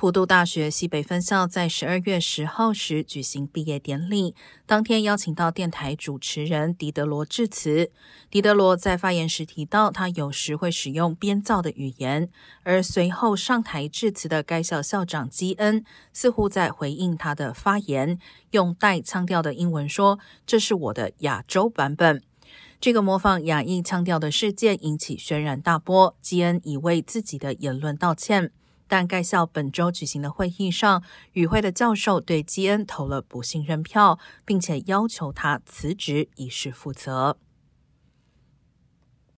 普渡大学西北分校在十二月十号时举行毕业典礼，当天邀请到电台主持人狄德罗致辞。狄德罗在发言时提到，他有时会使用编造的语言，而随后上台致辞的该校校长基恩似乎在回应他的发言，用带腔调的英文说：“这是我的亚洲版本。”这个模仿亚裔腔调的事件引起轩然大波，基恩已为自己的言论道歉。但该校本周举行的会议上，与会的教授对基恩投了不信任票，并且要求他辞职以示负责。